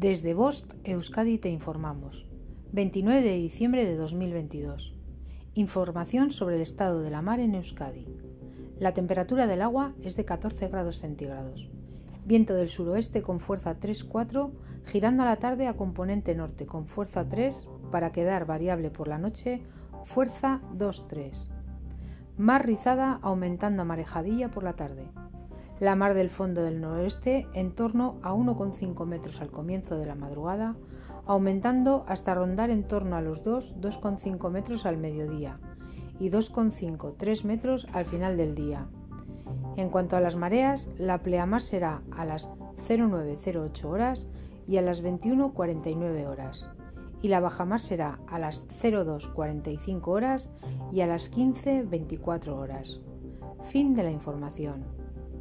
Desde Bost, Euskadi te informamos. 29 de diciembre de 2022. Información sobre el estado de la mar en Euskadi. La temperatura del agua es de 14 grados centígrados. Viento del suroeste con fuerza 3-4, girando a la tarde a componente norte con fuerza 3 para quedar variable por la noche, fuerza 2-3. Mar rizada aumentando a marejadilla por la tarde. La mar del fondo del noroeste en torno a 1,5 metros al comienzo de la madrugada, aumentando hasta rondar en torno a los 2, 2,5 metros al mediodía y 2,5, 3 metros al final del día. En cuanto a las mareas, la pleamar será a las 0908 horas y a las 21.49 horas, y la bajamar será a las 02.45 horas y a las 15.24 horas. Fin de la información.